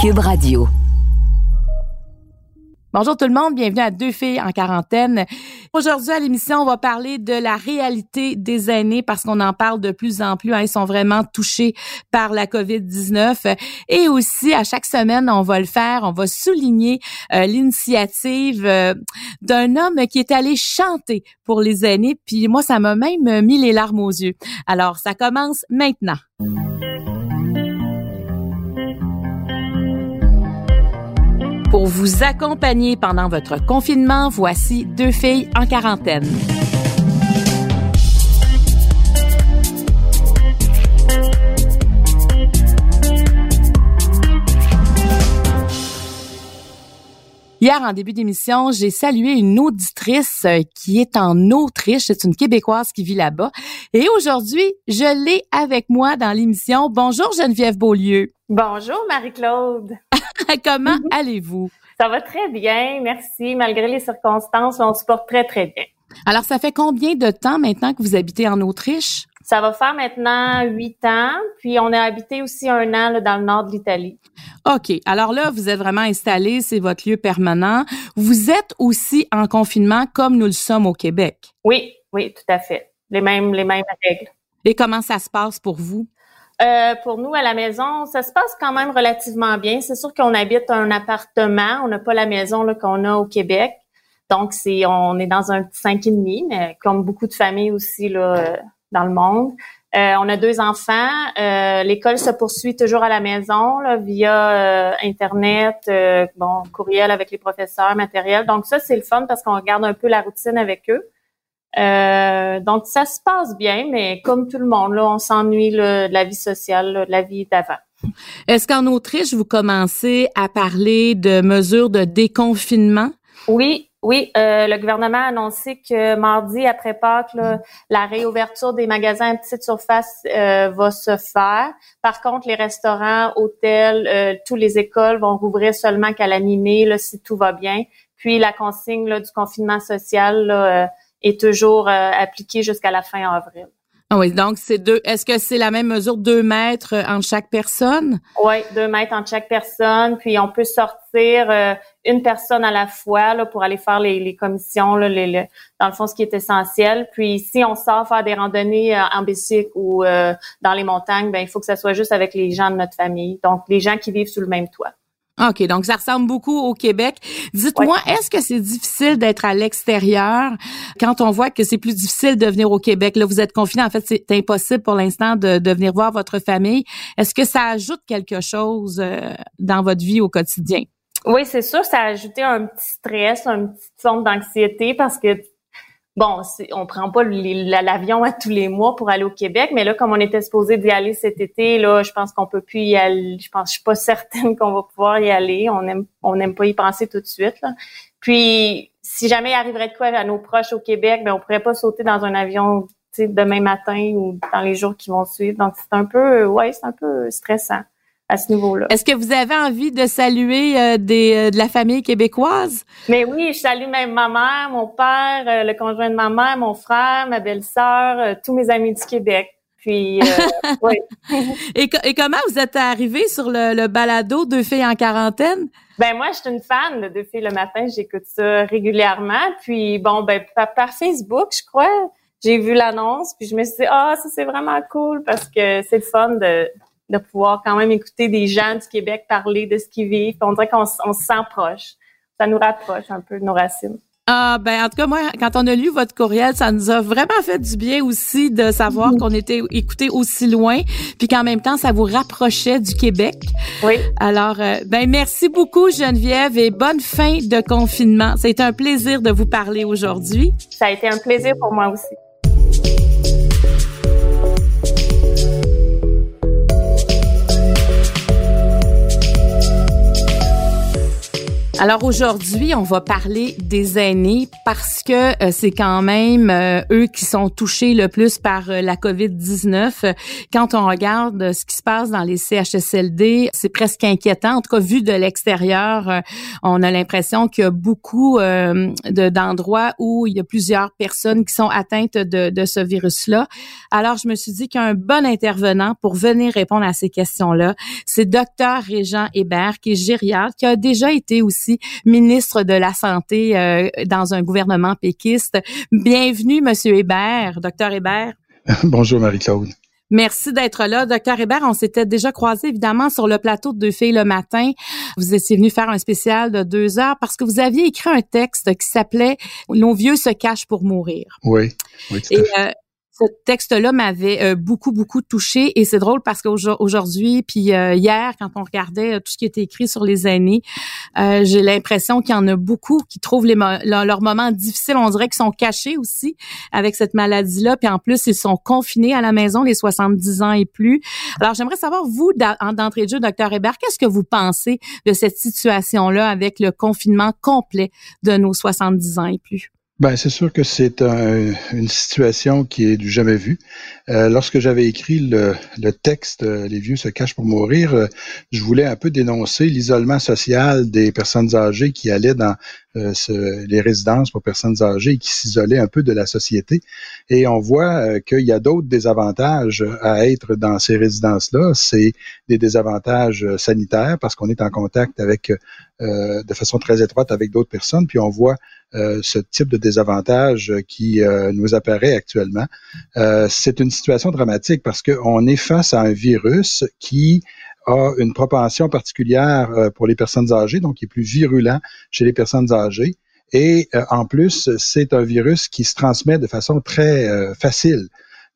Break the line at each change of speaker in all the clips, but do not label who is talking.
Cube Radio.
Bonjour tout le monde, bienvenue à Deux filles en quarantaine. Aujourd'hui à l'émission, on va parler de la réalité des aînés parce qu'on en parle de plus en plus. Hein, ils sont vraiment touchés par la COVID-19. Et aussi, à chaque semaine, on va le faire, on va souligner euh, l'initiative euh, d'un homme qui est allé chanter pour les aînés. Puis moi, ça m'a même mis les larmes aux yeux. Alors, ça commence maintenant. Pour vous accompagner pendant votre confinement, voici deux filles en quarantaine. Hier, en début d'émission, j'ai salué une auditrice euh, qui est en Autriche. C'est une Québécoise qui vit là-bas. Et aujourd'hui, je l'ai avec moi dans l'émission. Bonjour Geneviève Beaulieu.
Bonjour Marie-Claude.
Comment allez-vous?
Ça va très bien, merci. Malgré les circonstances, on se porte très, très bien.
Alors, ça fait combien de temps maintenant que vous habitez en Autriche?
Ça va faire maintenant huit ans, puis on a habité aussi un an là, dans le nord de l'Italie.
OK. Alors là, vous êtes vraiment installé, c'est votre lieu permanent. Vous êtes aussi en confinement comme nous le sommes au Québec.
Oui, oui, tout à fait. Les mêmes, les mêmes règles.
Et comment ça se passe pour vous?
Euh, pour nous, à la maison, ça se passe quand même relativement bien. C'est sûr qu'on habite un appartement. On n'a pas la maison qu'on a au Québec. Donc, c'est on est dans un petit cinq et demi, mais comme beaucoup de familles aussi là, euh, dans le monde. Euh, on a deux enfants. Euh, L'école se poursuit toujours à la maison là, via euh, Internet, euh, bon, courriel avec les professeurs, matériel. Donc ça, c'est le fun parce qu'on regarde un peu la routine avec eux. Euh, donc ça se passe bien, mais comme tout le monde, là, on s'ennuie de la vie sociale, là, de la vie d'avant.
Est-ce qu'en Autriche, vous commencez à parler de mesures de déconfinement?
Oui, oui, euh, le gouvernement a annoncé que mardi après Pâques, là, la réouverture des magasins à petite surface euh, va se faire. Par contre, les restaurants, hôtels, euh, tous les écoles vont rouvrir seulement qu'à la mi-mai, si tout va bien. Puis la consigne là, du confinement social là, euh, est toujours euh, appliquée jusqu'à la fin avril.
Ah oui, donc c'est deux. Est-ce que c'est la même mesure, deux mètres entre chaque personne?
Oui, deux mètres entre chaque personne. Puis on peut sortir euh, une personne à la fois là, pour aller faire les, les commissions, là, les, les- dans le fond, ce qui est essentiel. Puis si on sort faire des randonnées euh, en bicycle ou euh, dans les montagnes, ben il faut que ça soit juste avec les gens de notre famille. Donc les gens qui vivent sous le même toit.
OK, donc ça ressemble beaucoup au Québec. Dites-moi, est-ce que c'est difficile d'être à l'extérieur? Quand on voit que c'est plus difficile de venir au Québec? Là, vous êtes confiné. En fait, c'est impossible pour l'instant de, de venir voir votre famille. Est-ce que ça ajoute quelque chose euh, dans votre vie au quotidien?
Oui, c'est sûr, ça a ajouté un petit stress, une petite forme d'anxiété parce que bon, on prend pas l'avion à tous les mois pour aller au Québec, mais là, comme on était supposé d'y aller cet été, là, je pense qu'on peut plus y aller. Je pense, je suis pas certaine qu'on va pouvoir y aller. On aime, on n'aime pas y penser tout de suite. Puis, si jamais il arriverait de quoi à nos proches au Québec, ben on pourrait pas sauter dans un avion, demain matin ou dans les jours qui vont suivre. Donc, c'est un peu, ouais, c'est un peu stressant à ce niveau-là.
Est-ce que vous avez envie de saluer euh, des, euh, de la famille québécoise?
Mais oui, je salue même ma mère, mon père, euh, le conjoint de ma mère, mon frère, ma belle-sœur, euh, tous mes amis du Québec. Puis, euh, oui.
Et, et comment vous êtes arrivé sur le, le balado Deux filles en quarantaine?
Ben moi, je suis une fan de Deux filles le matin. J'écoute ça régulièrement. Puis bon, ben par, par Facebook, je crois, j'ai vu l'annonce. Puis je me suis dit, ah, ça c'est vraiment cool parce que c'est le fun de de pouvoir quand même écouter des gens du Québec parler de ce qu'ils vivent. On dirait qu'on on se sent proche. Ça nous rapproche un peu de nos racines.
Ah ben en tout cas moi quand on a lu votre courriel ça nous a vraiment fait du bien aussi de savoir qu'on était écouté aussi loin puis qu'en même temps ça vous rapprochait du Québec.
Oui.
Alors euh, ben merci beaucoup Geneviève et bonne fin de confinement. C'est un plaisir de vous parler aujourd'hui.
Ça a été un plaisir pour moi aussi.
Alors aujourd'hui, on va parler des aînés parce que euh, c'est quand même euh, eux qui sont touchés le plus par euh, la COVID-19. Quand on regarde ce qui se passe dans les CHSLD, c'est presque inquiétant. En tout cas, vu de l'extérieur, on a l'impression qu'il y a beaucoup d'endroits où il y a plusieurs personnes qui sont atteintes de, ce virus-là. Alors, je me suis dit qu'un bon intervenant pour venir répondre à ces questions-là, c'est docteur Régent Hébert, qui est gériatre, qui a déjà été aussi ministre de la Santé euh, dans un gouvernement péquiste. Bienvenue, Monsieur Hébert, docteur Hébert.
Bonjour, Marie-Claude.
Merci d'être là. Docteur Hébert, on s'était déjà croisé évidemment sur le plateau de Deux filles le matin. Vous étiez venu faire un spécial de deux heures parce que vous aviez écrit un texte qui s'appelait Nos vieux se cachent pour mourir.
Oui. oui
Et, euh, ce texte-là m'avait euh, beaucoup, beaucoup touché. Et c'est drôle parce qu'aujourd'hui, puis euh, hier, quand on regardait euh, tout ce qui était écrit sur les aînés, j'ai l'impression qu'il y en a beaucoup qui trouvent les leurs moments difficiles. On dirait qu'ils sont cachés aussi avec cette maladie-là. Puis en plus, ils sont confinés à la maison, les 70 ans et plus. Alors, j'aimerais savoir, vous, d'entrée de jeu, docteur Hébert, qu'est-ce que vous pensez de cette situation-là avec le confinement complet de nos 70 ans et plus?
Ben, c'est sûr que c'est une situation qui est du jamais vu. Euh, lorsque j'avais écrit le, texte euh, Les vieux se cachent pour mourir, euh, je voulais un peu dénoncer l'isolement social des personnes âgées qui allaient dans les résidences pour personnes âgées et qui s'isolaient un peu de la société. Et on voit qu'il y a d'autres désavantages à être dans ces résidences-là. C'est des désavantages sanitaires parce qu'on est en contact avec de façon très étroite avec d'autres personnes. Puis on voit euh, ce type de désavantage qui euh, nous apparaît actuellement. Euh, c'est une situation dramatique parce qu'on est face à un virus qui a une propension particulière pour les personnes âgées, donc qui est plus virulent chez les personnes âgées. Et en plus, c'est un virus qui se transmet de façon très facile,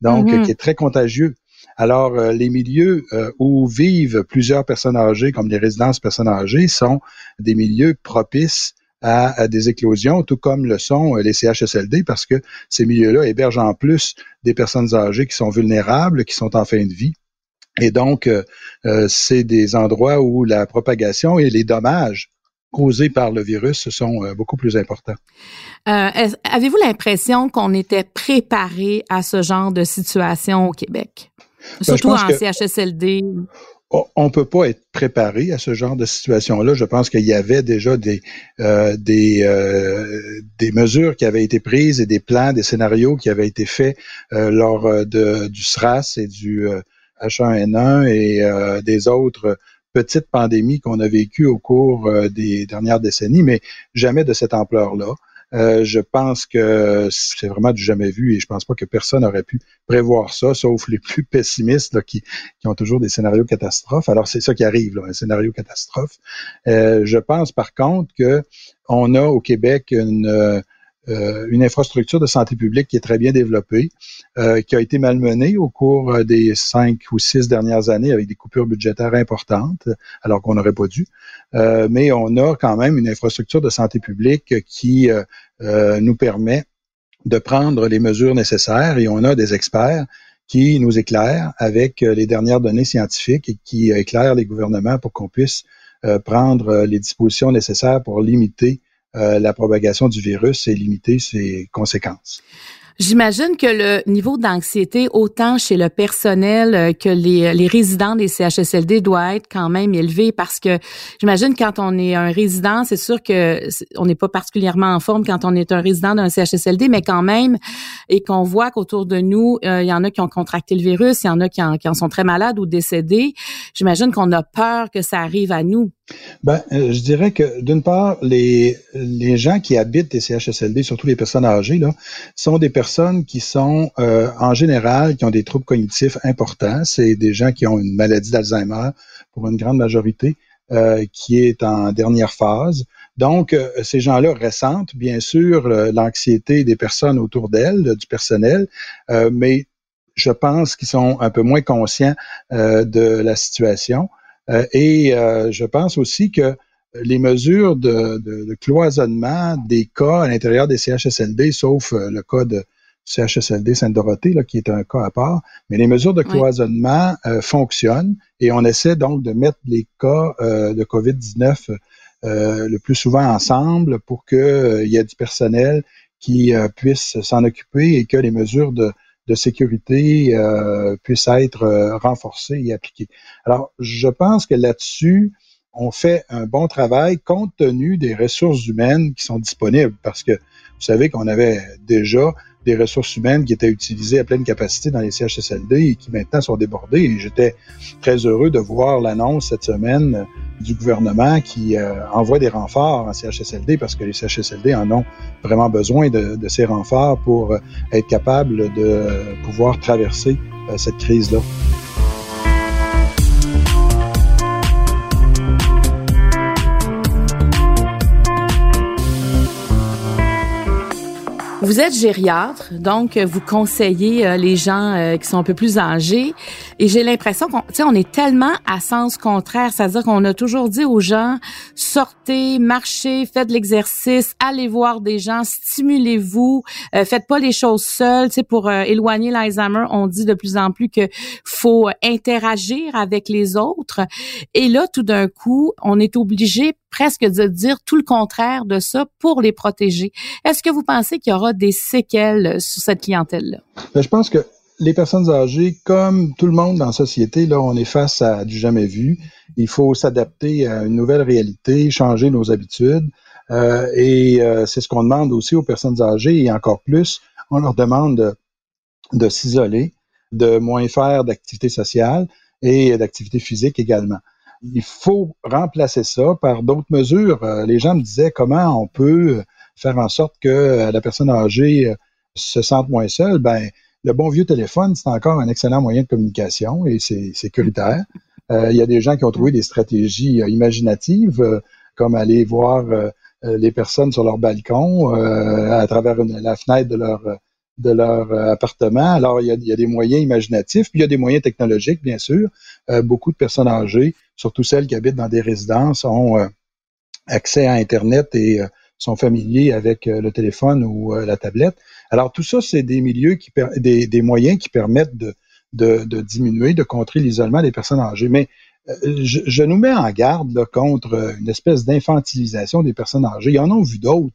donc mm-hmm. qui est très contagieux. Alors, les milieux où vivent plusieurs personnes âgées, comme les résidences personnes âgées, sont des milieux propices à, des éclosions, tout comme le sont euh, les CHSLD, parce que ces milieux-là hébergent en plus des personnes âgées qui sont vulnérables, qui sont en fin de vie. Et donc, euh, euh, c'est des endroits où la propagation et les dommages causés par le virus sont beaucoup plus importants.
Avez-vous l'impression qu'on était préparé à ce genre de situation au Québec? Ben, Surtout en CHSLD
on peut pas être préparé à ce genre de situation-là. Je pense qu'il y avait déjà des euh, des euh, des mesures qui avaient été prises et des plans, des scénarios qui avaient été faits euh, lors du SRAS et du H1N1 et des autres petites pandémies qu'on a vécues au cours des dernières décennies, mais jamais de cette ampleur-là. Euh, je pense que c'est vraiment du jamais vu et je pense pas que personne aurait pu prévoir ça, sauf les plus pessimistes qui, ont toujours des scénarios catastrophes. Alors c'est ça qui arrive, un scénario catastrophe. Euh, je pense par contre que on a au Québec une euh, une infrastructure de santé publique qui est très bien développée, euh, qui a été malmenée au cours euh, des cinq ou six dernières années avec des coupures budgétaires importantes, alors qu'on n'aurait pas dû. mais on a quand même une infrastructure de santé publique qui nous permet de prendre les mesures nécessaires et on a des experts qui nous éclairent avec les dernières données scientifiques et qui éclairent les gouvernements pour qu'on puisse prendre les dispositions nécessaires pour limiter euh, la propagation du virus et limiter ses conséquences.
J'imagine que le niveau d'anxiété, autant chez le personnel euh, que les, les, résidents des CHSLD, doit être quand même élevé parce que j'imagine quand on est un résident, c'est sûr que on n'est pas particulièrement en forme quand on est un résident d'un CHSLD, mais quand même, et qu'on voit qu'autour de nous, euh, il y en a qui ont contracté le virus, il y en a qui en, qui en sont très malades ou décédés. J'imagine qu'on a peur que ça arrive à nous.
Ben, euh, je dirais que d'une part, les, les gens qui habitent les CHSLD, surtout les personnes âgées, là, sont des personnes qui sont euh, en général qui ont des troubles cognitifs importants. C'est des gens qui ont une maladie d'Alzheimer pour une grande majorité, euh, qui est en dernière phase. Donc, ces gens-là ressentent bien sûr l'anxiété des personnes autour d'elles, du personnel, mais je pense qu'ils sont un peu moins conscients de la situation. Euh, et euh, je pense aussi que les mesures de, cloisonnement des cas à l'intérieur des CHSLD, sauf euh, le cas de CHSLD Sainte-Dorothée, qui est un cas à part, mais les mesures de cloisonnement fonctionnent et on essaie donc de mettre les cas de COVID-19 le plus souvent ensemble pour qu'il y ait du personnel qui puisse s'en occuper et que les mesures de, de sécurité puissent être renforcées et appliquées. Alors, je pense que là-dessus, on fait un bon travail compte tenu des ressources humaines qui sont disponibles parce que vous savez qu'on avait déjà des ressources humaines qui étaient utilisées à pleine capacité dans les CHSLD et qui maintenant sont débordées. Et j'étais très heureux de voir l'annonce cette semaine du gouvernement qui euh, envoie des renforts en CHSLD parce que les CHSLD en ont vraiment besoin de, ces renforts pour euh, être capables de pouvoir traverser euh, cette crise-là.
Vous êtes gériatre, donc vous conseillez euh, les gens euh, qui sont un peu plus âgés. Et j'ai l'impression qu'on on est tellement à sens contraire. C'est-à-dire qu'on a toujours dit aux gens, sortez, marchez, faites de l'exercice, allez voir des gens, stimulez-vous, euh, faites pas les choses seules. pour éloigner l'Alzheimer, on dit de plus en plus que faut interagir avec les autres. Et là, tout d'un coup, on est obligé presque de dire tout le contraire de ça pour les protéger. Est-ce que vous pensez qu'il y aura des séquelles sur cette clientèle-là?
Ben, je pense que les personnes âgées, comme tout le monde dans la société, là, on est face à du jamais vu. Il faut s'adapter à une nouvelle réalité, changer nos habitudes. Euh, et euh, c'est ce qu'on demande aussi aux personnes âgées et encore plus, on leur demande de, de s'isoler, de moins faire d'activités sociales et d'activités physiques également il faut remplacer ça par d'autres mesures. Euh, les gens me disaient comment on peut faire en sorte que euh, la personne âgée euh, se sente moins seule. Ben, le bon vieux téléphone, c'est encore un excellent moyen de communication et c'est sécuritaire. il y a des gens qui ont trouvé des stratégies imaginatives, comme aller voir les personnes sur leur balcon à travers la fenêtre de leur de leur euh, appartement. Alors, il y, a, des moyens imaginatifs, puis il y a des moyens technologiques, bien sûr. Euh, beaucoup de personnes âgées, surtout celles qui habitent dans des résidences, ont euh, accès à Internet et sont familiers avec le téléphone ou la tablette. Alors, tout ça, c'est des milieux qui des, moyens qui permettent de, diminuer, de contrer l'isolement des personnes âgées. Mais je, nous mets en garde contre une espèce d'infantilisation des personnes âgées. Il y en a vu d'autres.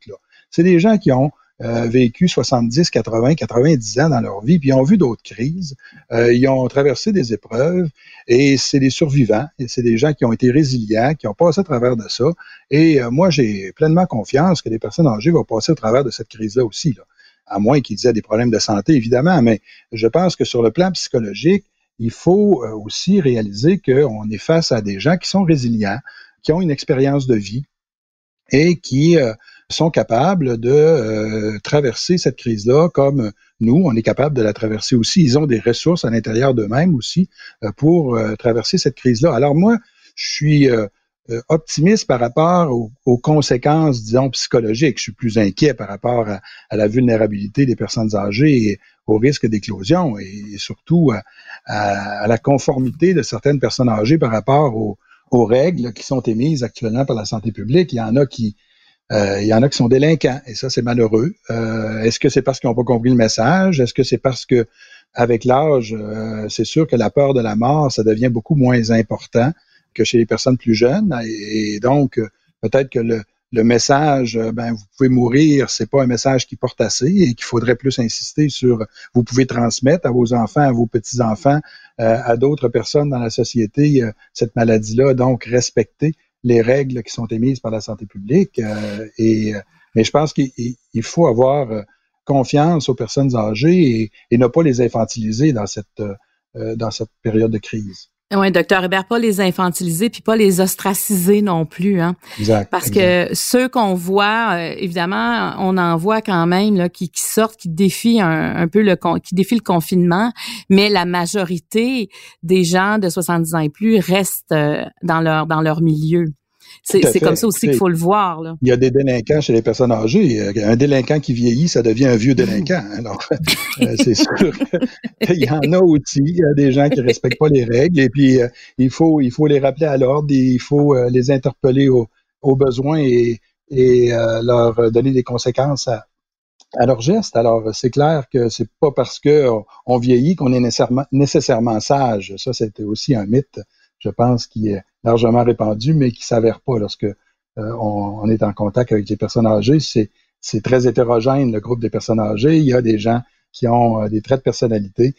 C'est des gens qui ont euh, vécu 70, 80, 90 ans dans leur vie, puis ils ont vu d'autres crises, euh, ils ont traversé des épreuves, et c'est des survivants, et c'est des gens qui ont été résilients, qui ont passé à travers de ça. Et euh, moi, j'ai pleinement confiance que les personnes âgées vont passer à travers de cette crise-là aussi, à moins qu'ils aient des problèmes de santé, évidemment, mais je pense que sur le plan psychologique, il faut aussi réaliser qu'on est face à des gens qui sont résilients, qui ont une expérience de vie et qui sont capables de euh, traverser cette crise-là comme nous, on est capable de la traverser aussi. Ils ont des ressources à l'intérieur d'eux-mêmes aussi euh, pour euh, traverser cette crise-là. Alors moi, je suis optimiste par rapport aux, conséquences, disons, psychologiques. Je suis plus inquiet par rapport à, la vulnérabilité des personnes âgées et au risque d'éclosion et, surtout à, la conformité de certaines personnes âgées par rapport aux, aux règles qui sont émises actuellement par la santé publique. Il y en a qui, euh, il y en a qui sont délinquants et ça, c'est malheureux. Euh, est-ce que c'est parce qu'ils n'ont pas compris le message? Est-ce que c'est parce que avec l'âge, euh, c'est sûr que la peur de la mort, ça devient beaucoup moins important que chez les personnes plus jeunes? Et, donc, peut-être que le, le message, ben, vous pouvez mourir, c'est pas un message qui porte assez et qu'il faudrait plus insister sur, vous pouvez transmettre à vos enfants, à vos petits-enfants, à d'autres personnes dans la société cette maladie-là, donc respecter les règles qui sont émises par la santé publique. Euh, et, euh, mais je pense qu'il faut avoir euh, confiance aux personnes âgées et, ne pas les infantiliser dans cette, dans cette période de crise.
Oui, docteur Hébert, pas les infantiliser puis pas les ostraciser non plus, hein.
Exact.
Parce que ceux qu'on voit, évidemment, on en voit quand même là, qui, qui sortent, qui défient un, un, peu le qui défient le confinement, mais la majorité des gens de 70 ans et plus restent dans leur dans leur milieu. C'est comme ça aussi qu'il faut le voir. Là.
Il y a des délinquants chez les personnes âgées. Un délinquant qui vieillit, ça devient un vieux délinquant. Alors, euh, c'est sûr qu'il y en a aussi. Il y a des gens qui respectent pas les règles et puis euh, il faut il faut les rappeler à l'ordre, il faut euh, les interpeller aux, besoins et, et leur donner des conséquences à, à leurs gestes. Alors, c'est clair que c'est pas parce que on vieillit qu'on est nécessairement, nécessairement sage. Ça, c'était aussi un mythe, je pense, qui est largement répandu, mais qui s'avère pas lorsque on, on, est en contact avec les personnes âgées, c'est très hétérogène, le groupe des personnes âgées. Il y a des gens qui ont des traits de personnalité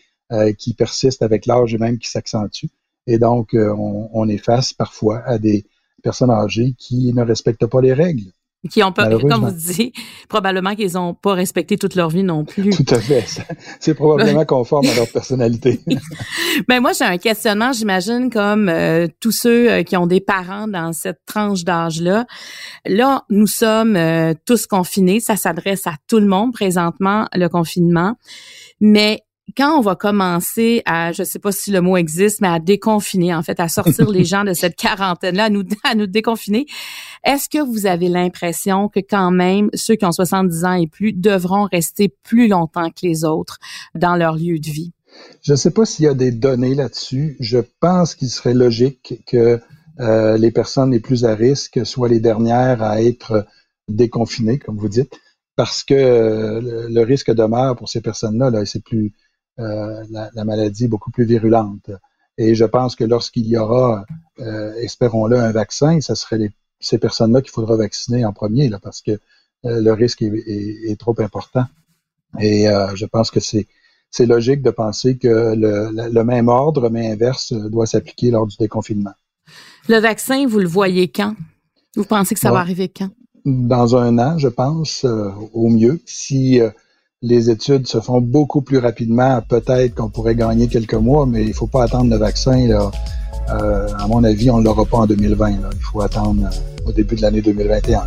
qui persistent avec l'âge et même qui s'accentuent. Et donc, on, on est face parfois à des personnes âgées qui ne respectent pas les règles
qui ont pas, comme vous dites, probablement qu'ils n'ont pas respecté toute leur vie non plus.
Tout à fait. C'est probablement conforme à leur personnalité.
Mais moi, j'ai un questionnement, j'imagine, comme euh, tous ceux euh, qui ont des parents dans cette tranche d'âge-là. Là, nous sommes euh, tous confinés. Ça s'adresse à tout le monde présentement, le confinement. Mais quand on va commencer à, je sais pas si le mot existe, mais à déconfiner, en fait, à sortir les gens de cette quarantaine-là, à nous, à nous déconfiner, est-ce que vous avez l'impression que quand même ceux qui ont 70 ans et plus devront rester plus longtemps que les autres dans leur lieu de vie?
Je ne sais pas s'il y a des données là-dessus. Je pense qu'il serait logique que euh, les personnes les plus à risque soient les dernières à être déconfinées, comme vous dites, parce que euh, le, risque demeure pour ces personnes-là. Là, c'est plus la, la, maladie beaucoup plus virulente. Et je pense que lorsqu'il y aura, euh, espérons-le, un vaccin, ce serait les, ces personnes-là qu'il faudra vacciner en premier, là, parce que euh, le risque est, est, est, trop important. Et je pense que c'est c'est logique de penser que le, le, même ordre, mais inverse, doit s'appliquer lors du déconfinement.
Le vaccin, vous le voyez quand? Vous pensez que ça va arriver quand?
Dans un an, je pense, au mieux. Si les études se font beaucoup plus rapidement. Peut-être qu'on pourrait gagner quelques mois, mais il ne faut pas attendre le vaccin. Là. Euh, à mon avis, on ne l'aura pas en 2020. Là. Il faut attendre euh, au début de l'année 2021.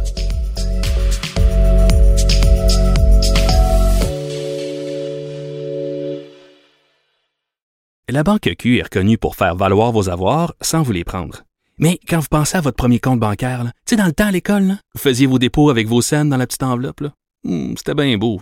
La Banque Q est reconnue pour faire valoir vos avoirs sans vous les prendre. Mais quand vous pensez à votre premier compte bancaire, tu sais, dans le temps à l'école, vous faisiez vos dépôts avec vos scènes dans la petite enveloppe. Hmm, c'était bien beau.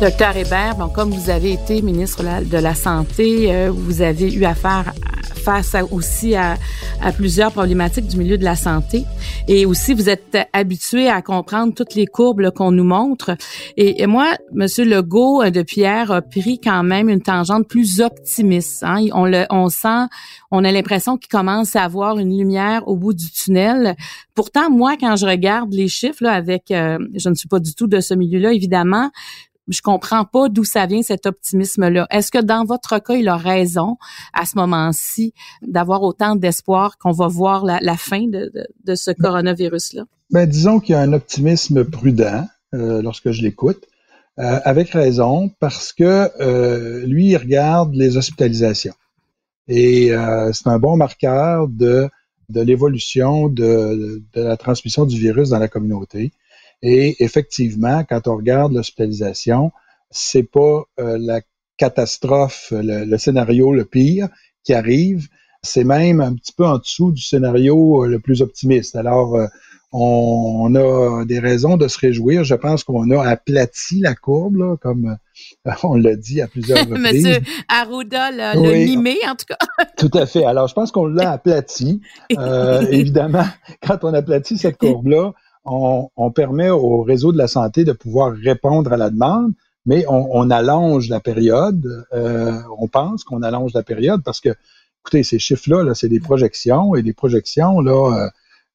Docteur Hébert, bon, comme vous avez été ministre de la Santé, euh, vous avez eu affaire face aussi à, plusieurs problématiques du milieu de la santé. Et aussi, vous êtes habitué à comprendre toutes les courbes qu'on nous montre. Et, moi, Monsieur Legault, euh, depuis hier, a pris quand même une tangente plus optimiste. Hein. On, le, on sent, on a l'impression qu'il commence à avoir une lumière au bout du tunnel. Pourtant, moi, quand je regarde les chiffres là, avec, euh, je ne suis pas du tout de ce milieu-là, évidemment, je comprends pas d'où ça vient cet optimisme-là. Est-ce que dans votre cas, il a raison à ce moment-ci d'avoir autant d'espoir qu'on va voir la, fin de, ce coronavirus-là?
Ben, disons qu'il y a un optimisme prudent euh, lorsque je l'écoute, euh, avec raison, parce que euh, lui, il regarde les hospitalisations. Et c'est un bon marqueur de, de l'évolution de, de la transmission du virus dans la communauté. Et effectivement, quand on regarde l'hospitalisation, c'est pas euh, la catastrophe, le, scénario le pire qui arrive. C'est même un petit peu en dessous du scénario euh, le plus optimiste. Alors, euh, on, a des raisons de se réjouir. Je pense qu'on a aplati la courbe, là, comme on l'a dit à plusieurs reprises.
Monsieur Arruda l'a mimé, en tout cas.
tout à fait. Alors, je pense qu'on l'a aplati. évidemment, quand on aplatit cette courbe-là, on, permet au réseau de la santé de pouvoir répondre à la demande, mais on, allonge la période. Euh, on pense qu'on allonge la période parce que, écoutez, ces chiffres-là, -là, c'est des projections et des projections, là,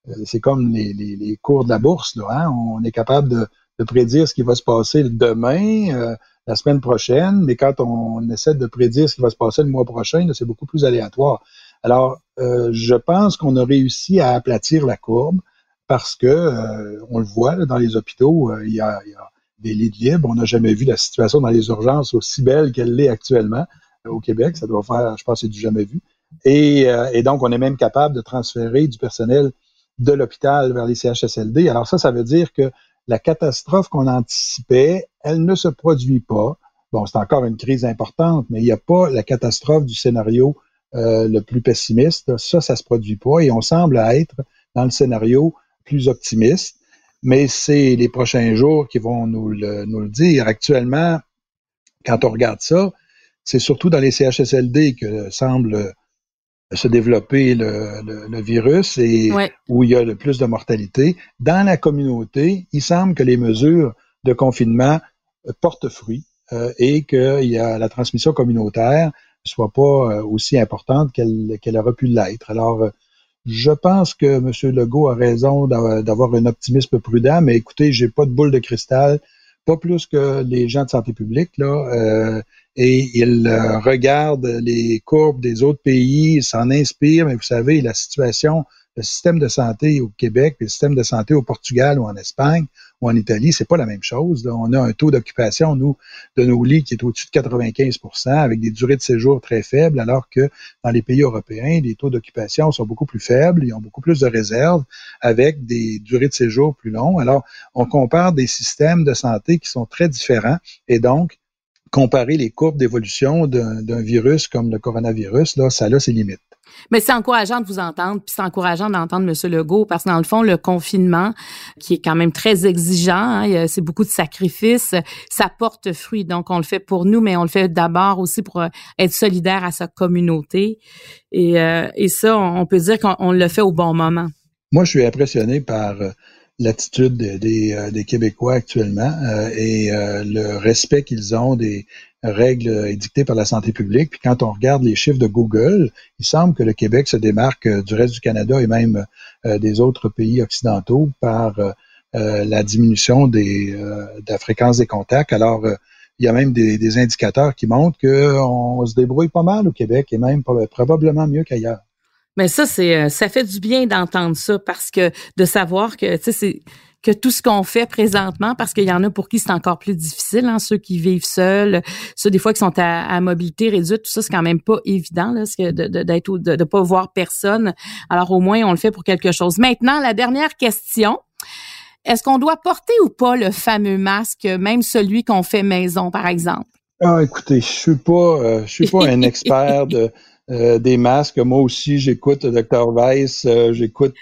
euh, c'est comme les, cours de la bourse. Là, hein. On est capable de, prédire ce qui va se passer demain, euh, la semaine prochaine, mais quand on, essaie de prédire ce qui va se passer le mois prochain, c'est beaucoup plus aléatoire. Alors, je pense qu'on a réussi à aplatir la courbe parce que euh, on le voit dans les hôpitaux, euh, il, y a, des lits libres. On n'a jamais vu la situation dans les urgences aussi belle qu'elle l'est actuellement euh, au Québec. Ça doit faire, je pense, c'est du jamais vu. Et, donc, on est même capable de transférer du personnel de l'hôpital vers les CHSLD. Alors ça, ça veut dire que la catastrophe qu'on anticipait, elle ne se produit pas. Bon, c'est encore une crise importante, mais il n'y a pas la catastrophe du scénario le plus pessimiste. Ça, ça se produit pas et on semble être dans le scénario plus optimiste. mais c'est les prochains jours qui vont nous le, nous le dire. Actuellement, quand on regarde ça, c'est surtout dans les CHSLD que semble se développer le, le, virus et où il y a le plus de mortalité. Dans la communauté, il semble que les mesures de confinement portent fruit euh, et que y a la transmission communautaire soit pas euh, aussi importante qu'elle qu'elle aurait pu l'être. Alors, euh, je pense que M. Legault a raison d'avoir un optimisme prudent, mais écoutez, j'ai pas de boule de cristal, pas plus que les gens de santé publique là. Euh, et il euh, regarde les courbes des autres pays, s'en inspire, mais vous savez, la situation, le système de santé au Québec, le système de santé au Portugal ou en Espagne ou en Italie, c'est pas la même chose. On a un taux d'occupation, nous, de nos lits qui est au-dessus de 95% avec des durées de séjour très faibles, alors que dans les pays européens, les taux d'occupation sont beaucoup plus faibles, ils ont beaucoup plus de réserves avec des durées de séjour plus longues. Alors, on compare des systèmes de santé qui sont très différents et donc, comparer les courbes d'évolution d'un virus comme le coronavirus, là, ça a ses limites.
Mais c'est encourageant de vous entendre, puis c'est encourageant d'entendre M. Legault, parce que dans le fond, le confinement, qui est quand même très exigeant, hein, c'est beaucoup de sacrifices, ça porte fruit. Donc, on le fait pour nous, mais on le fait d'abord aussi pour euh, être solidaire à sa communauté. Et, euh, et ça, on peut dire qu'on le fait au bon moment.
Moi, je suis impressionné par euh, l'attitude des, euh, des, Québécois actuellement euh, et euh, le respect qu'ils ont des règles édictées par la santé publique. Puis quand on regarde les chiffres de Google, il semble que le Québec se démarque du reste du Canada et même des autres pays occidentaux par la diminution des, de la fréquence des contacts. Alors, il y a même des, des indicateurs qui montrent qu'on se débrouille pas mal au Québec et même probablement mieux qu'ailleurs.
Mais ça, c'est euh, ça fait du bien d'entendre ça parce que de savoir que tu sais c'est que tout ce qu'on fait présentement, parce qu'il y en a pour qui c'est encore plus difficile, hein, ceux qui vivent seuls, ceux des fois qui sont à, mobilité réduite, tout ça, c'est quand même pas évident là, de, d'être de, de pas voir personne. Alors au moins, on le fait pour quelque chose. Maintenant, la dernière question. Est-ce qu'on doit porter ou pas le fameux masque, même celui qu'on fait maison, par exemple?
Ah, écoutez, je suis pas, euh, je suis pas un expert de, euh, des masques. Moi aussi, j'écoute le docteur Weiss, euh, j'écoute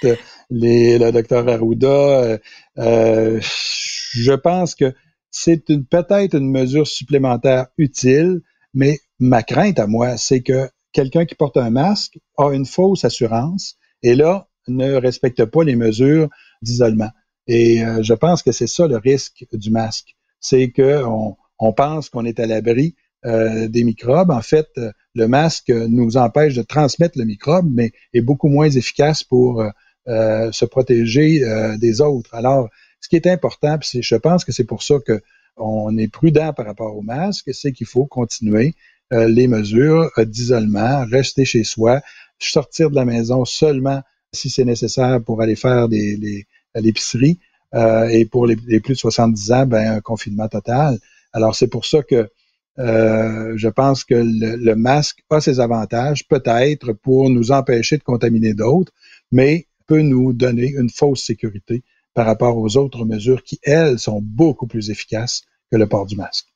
le docteur Arruda. Euh, je pense que c'est peut-être une mesure supplémentaire utile, mais ma crainte à moi, c'est que quelqu'un qui porte un masque a une fausse assurance et là ne respecte pas les mesures d'isolement. Et je pense que c'est ça le risque du masque, c'est que on pense qu'on est à l'abri des microbes. En fait, le masque nous empêche de transmettre le microbe, mais est beaucoup moins efficace pour euh, euh, se protéger euh, des autres. Alors, ce qui est important, puis je pense que c'est pour ça que on est prudent par rapport au masque, c'est qu'il faut continuer les mesures d'isolement, rester chez soi, sortir de la maison seulement si c'est nécessaire pour aller faire des, l'épicerie. et pour les, les, plus de 70 ans, ben, un confinement total. Alors, c'est pour ça que euh, je pense que le, masque a ses avantages, peut-être pour nous empêcher de contaminer d'autres, mais peut nous donner une fausse sécurité par rapport aux autres mesures qui, elles, sont beaucoup plus efficaces que le port du masque.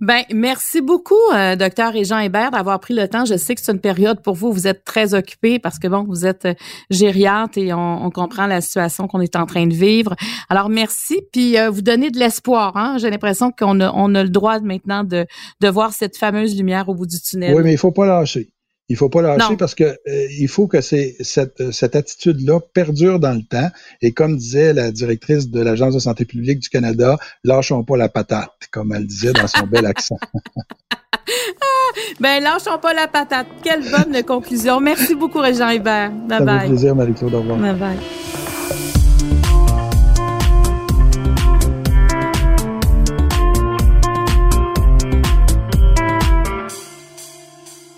Ben, merci beaucoup, euh, docteur Jean Hébert, d'avoir pris le temps. Je sais que c'est une période pour vous, vous êtes très occupé parce que bon, vous êtes euh, gériante et on, comprend la situation qu'on est en train de vivre. Alors merci, puis euh, vous donnez de l'espoir. Hein? J'ai l'impression qu'on a, on a le droit maintenant de, de voir cette fameuse lumière au bout du tunnel.
Oui, mais il faut pas lâcher. Il faut pas lâcher parce que euh, il faut que cette, cette attitude-là perdure dans le temps. Et comme disait la directrice de l'Agence de santé publique du Canada, lâchons pas la patate, comme elle disait dans son bel accent.
ben, lâchons pas la patate. Quelle bonne conclusion. Merci beaucoup, Régent Hébert. Bye
Ça
bye.
Fait plaisir, Marie-Claude. Au revoir.
Bye bye.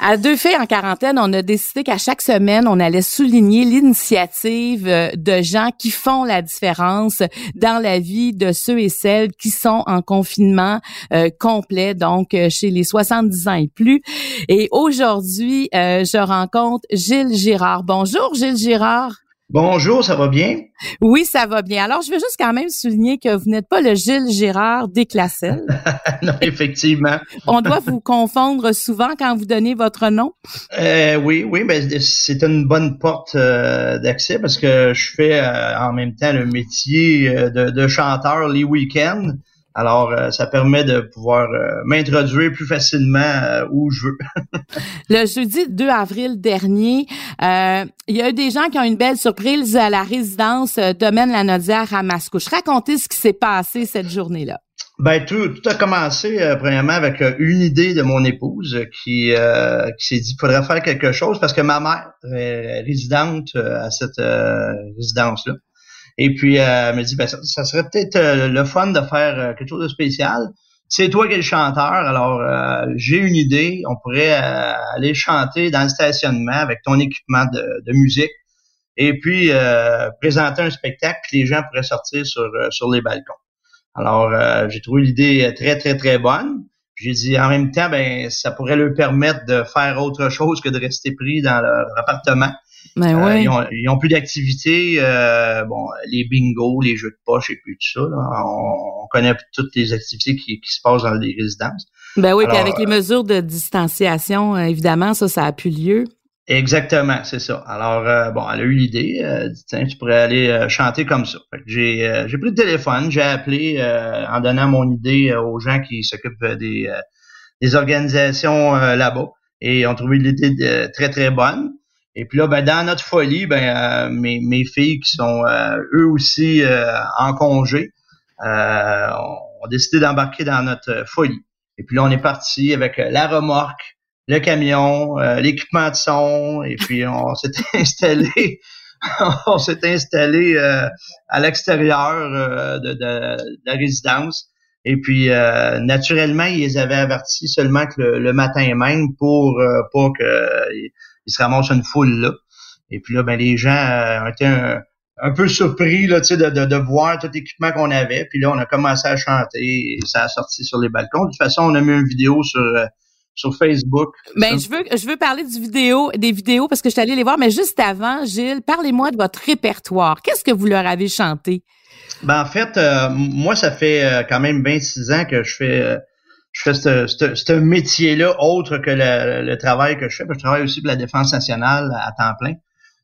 À deux filles en quarantaine, on a décidé qu'à chaque semaine, on allait souligner l'initiative euh, de gens qui font la différence dans la vie de ceux et celles qui sont en confinement euh, complet, donc euh, chez les 70 ans et plus. Et aujourd'hui, je rencontre Gilles Girard. Bonjour, Gilles Girard.
Bonjour, ça va bien?
Oui, ça va bien. Alors, je veux juste quand même souligner que vous n'êtes pas le Gilles Gérard Desclassel.
non, effectivement.
On doit vous confondre souvent quand vous donnez votre nom.
Euh, oui, oui, mais c'est une bonne porte euh, d'accès parce que je fais euh, en même temps le métier de, de chanteur les week-ends. Alors, euh, ça permet de pouvoir euh, m'introduire plus facilement euh, où je veux.
le jeudi 2 avril dernier, il y a eu des gens qui ont une belle surprise à la résidence Domaine La Nodière à Mascouche. Racontez ce qui s'est passé cette journée-là.
Ben tout, tout a commencé premièrement avec une idée de mon épouse qui, qui s'est dit qu'il faudrait faire quelque chose parce que ma mère est résidente à cette résidence-là. Et puis, euh, elle me dit, ben, ça, serait peut-être euh, le fun de faire euh, quelque chose de spécial. C'est toi qui es le chanteur, alors j'ai une idée. On pourrait aller chanter dans le stationnement avec ton équipement de, musique et puis présenter un spectacle, puis les gens pourraient sortir sur, sur les balcons. Alors, j'ai trouvé l'idée très, très, très bonne. J'ai dit en même temps, ben ça pourrait leur permettre de faire autre chose que de rester pris dans leur appartement.
Ben euh,
ils, ont, ils, ont, plus d'activités, euh, bon, les bingos, les jeux de poche et puis tout ça. On, connaît toutes les activités qui, qui, se passent dans les résidences.
Ben oui, puis avec les mesures de distanciation, euh, évidemment, ça, ça a plus lieu.
Exactement, c'est ça. Alors, bon, elle a eu l'idée, tiens, tu pourrais aller chanter comme ça. J'ai j'ai pris le téléphone, j'ai appelé en donnant mon idée aux gens qui s'occupent des, des organisations là-bas et ont trouvé l'idée très, très bonne. Et puis là, ben, dans notre folie, ben, euh, mes, mes filles qui sont euh, eux aussi euh, en congé, ont décidé d'embarquer dans notre folie. Et puis là, on est parti avec la remorque, le camion, l'équipement de son, et puis on s'est installé, on s'est installé à l'extérieur de, de, la résidence. Et puis, naturellement, ils avaient avertis seulement que le, matin même pour pas que il se ramasse une foule là. Et puis là, ben les gens euh, ont été un, peu surpris là, de, de, de voir tout l'équipement qu'on avait. Puis là, on a commencé à chanter et ça a sorti sur les balcons. De toute façon, on a mis une vidéo sur euh, sur Facebook.
Ben, je veux, je veux parler du vidéo, des vidéos parce que je suis allée les voir, mais juste avant, Gilles, parlez-moi de votre répertoire. Qu'est-ce que vous leur avez chanté?
Ben, en fait, euh, moi, ça fait quand même 26 ans que je fais je fais ce métier-là autre que le, travail que je fais. je travaille aussi pour la Défense nationale à temps plein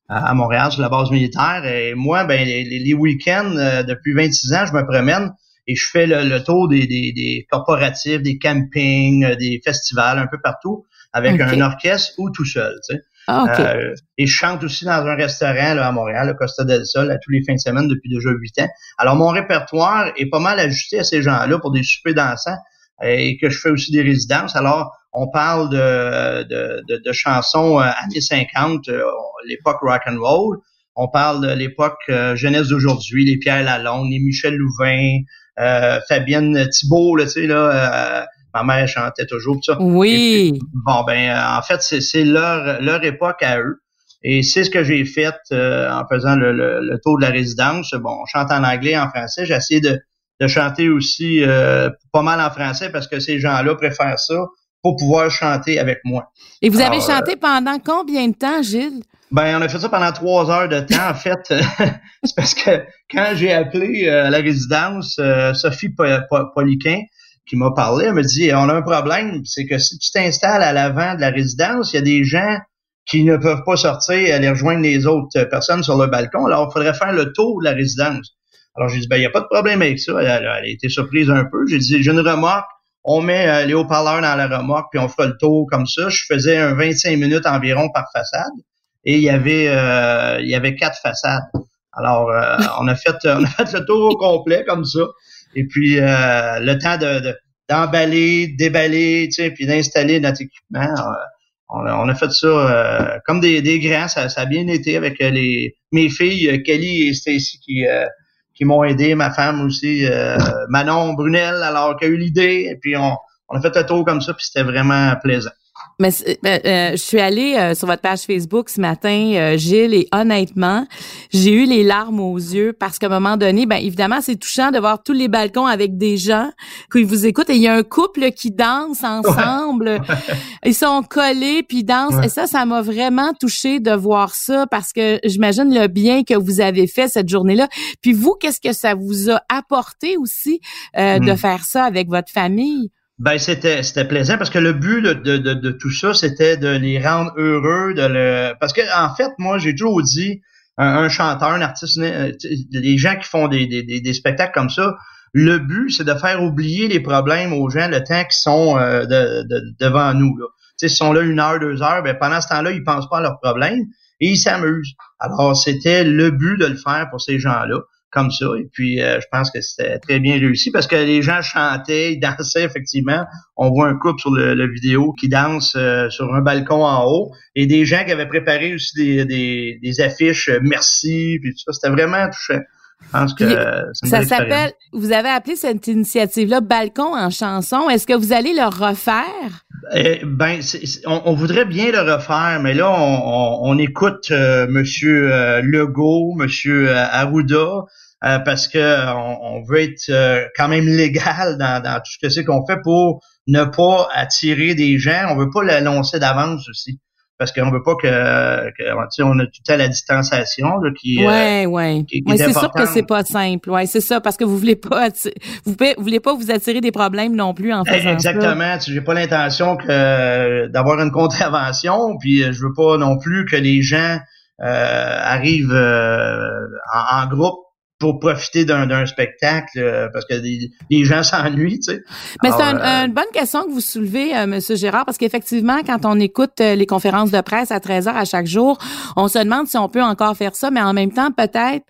à, Montréal sur la base militaire. Et moi, ben les, week-ends, euh, depuis 26 ans, je me promène et je fais le, tour des, des, corporatifs, des campings, euh, des festivals un peu partout avec un orchestre ou tout seul. Tu sais.
Ah, euh,
et je chante aussi dans un restaurant là, à Montréal, le Costa del Sol, à tous les fins de semaine depuis déjà huit ans. Alors, mon répertoire est pas mal ajusté à ces gens-là pour des soupers dansants et que je fais aussi des résidences. Alors, on parle de, de, de, chansons euh, années 50, euh, l'époque rock and roll. On parle de l'époque euh, jeunesse d'aujourd'hui, les Pierre Lalonde, les Michel Louvain, Fabienne Thibault, tu sais, là, ma mère chantait toujours ça.
Oui.
bon, ben, en fait, c'est leur, leur époque à eux. Et c'est ce que j'ai fait en faisant le, le, le, tour de la résidence. Bon, on chante en anglais, en français. J'ai essayé de, de chanter aussi euh, pas mal en français parce que ces gens-là préfèrent ça pour pouvoir chanter avec moi.
Et vous avez chanté euh, pendant combien de temps, Gilles?
Ben, on a fait ça pendant trois heures de temps. En fait, c'est parce que quand j'ai appelé euh, la résidence, Sophie Poliquin, qui m'a parlé, elle me dit, on a un problème, c'est que si tu t'installes à l'avant de la résidence, il y a des gens qui ne peuvent pas sortir aller rejoindre les autres personnes sur le balcon. Alors, il faudrait faire le tour de la résidence. Alors, j'ai dit, ben, il n'y a pas de problème avec ça. Elle, a été surprise un peu. J'ai dit, j'ai une remorque. On met euh, les haut-parleurs dans la remorque, puis on fera le tour comme ça. Je faisais un 25 minutes environ par façade. Et il y avait, euh, il y avait quatre façades. Alors, euh, on, a fait, on a fait le tour au complet comme ça. Et puis, le temps de, d'emballer, déballer, tu sais, puis d'installer notre équipement. On a, on a, fait ça comme des, des grands. Ça, ça, a bien été avec les mes filles, Kelly et Stacy, qui qui m'ont aidé, ma femme aussi, euh, Manon Brunel, alors qui a eu l'idée, et puis on, on a fait un tour comme ça, puis c'était vraiment plaisant.
Mais ben, euh, je suis allée euh, sur votre page Facebook ce matin, euh, Gilles, et honnêtement, j'ai eu les larmes aux yeux parce qu'à un moment donné, ben évidemment, c'est touchant de voir tous les balcons avec des gens qui vous écoutent et il y a un couple qui danse ensemble. Ils sont collés puis ils dansent et ça, ça m'a vraiment touché de voir ça parce que j'imagine le bien que vous avez fait cette journée-là. Puis vous, qu'est-ce que ça vous a apporté aussi de hmm. faire ça avec votre famille?
Ben c'était c'était plaisant parce que le but de, de, de, tout ça c'était de les rendre heureux de le parce que en fait moi j'ai toujours dit un, chanteur un artiste euh, les gens qui font des, des, des, spectacles comme ça le but c'est de faire oublier les problèmes aux gens le temps qu'ils sont euh, de, devant nous là. Tu sais sont là une heure deux heures ben pendant ce temps-là ils pensent pas à leurs problèmes et ils s'amusent. Alors c'était le but de le faire pour ces gens là comme ça. Et puis, euh, je pense que c'était très bien réussi parce que les gens chantaient, ils dansaient effectivement. On voit un couple sur le, vidéo qui danse euh, sur un balcon en haut et des gens qui avaient préparé aussi des, des, affiches euh, merci puis tout ça. C'était vraiment touchant. Je pense que
ça s'appelle. Vous avez appelé cette initiative-là Balcon en chanson. Est-ce que vous allez le refaire?
Eh, ben, on, voudrait bien le refaire, mais là, on, écoute Monsieur Legault, Monsieur Arruda. Euh, parce que on, veut être euh, quand même légal dans, tout ce que c'est qu'on fait pour ne pas attirer des gens. On veut pas l'annoncer d'avance aussi. Parce qu'on veut pas que, que on a tout à la distanciation là, qui,
euh, ouais, ouais. c'est sûr que c'est pas simple. Ouais, c'est ça parce que vous voulez pas vous, voulez pas vous attirer des problèmes non plus en faisant
Exactement. J'ai pas l'intention que d'avoir une contravention, puis je veux pas non plus que les gens arrivent en, en, groupe pour profiter d'un spectacle euh, parce que les, gens s'ennuient, tu sais.
Mais c'est euh, une bonne question que vous soulevez, euh, Monsieur Gérard, parce qu'effectivement, quand on écoute les conférences de presse à 13 heures à chaque jour, on se demande si on peut encore faire ça, mais en même temps, peut-être,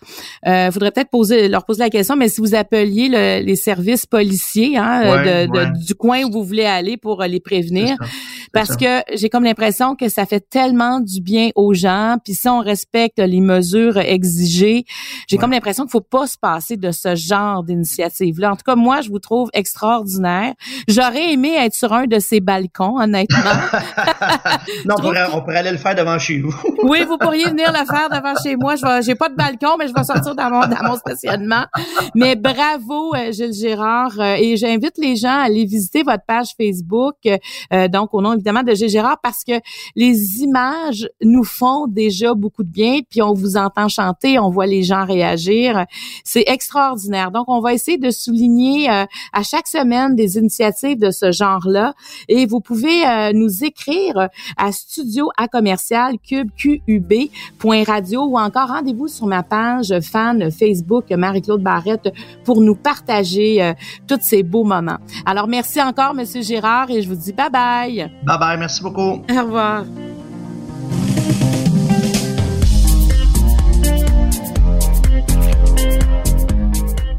euh, faudrait peut-être poser leur poser la question, mais si vous appeliez les services policiers hein, de, du coin où vous voulez aller pour les prévenir, parce que j'ai comme l'impression que ça fait tellement du bien aux gens, puis si on respecte les mesures exigées, j'ai comme l'impression qu'il faut pas se passer de ce genre d'initiative-là. En tout cas, moi, je vous trouve extraordinaire. J'aurais aimé être sur un de ces balcons, honnêtement.
non, on pourrait, aller le faire devant chez vous.
oui, vous pourriez venir le faire devant chez moi. Je j'ai pas de balcon, mais je vais sortir dans mon, dans mon stationnement. Mais bravo, euh, Gilles Gérard. Euh, et j'invite les gens à aller visiter votre page Facebook, euh, donc au nom évidemment de Gilles Gérard, parce que les images nous font déjà beaucoup de bien. Puis on vous entend chanter, on voit les gens réagir. C'est extraordinaire. Donc, on va essayer de souligner euh, à chaque semaine des initiatives de ce genre-là. Et vous pouvez euh, nous écrire à studio à commercial cube radio ou encore rendez-vous sur ma page fan Facebook Marie-Claude Barrette pour nous partager euh, tous ces beaux moments. Alors, merci encore, Monsieur Gérard, et je vous dis bye bye.
Bye bye. Merci beaucoup.
Au revoir.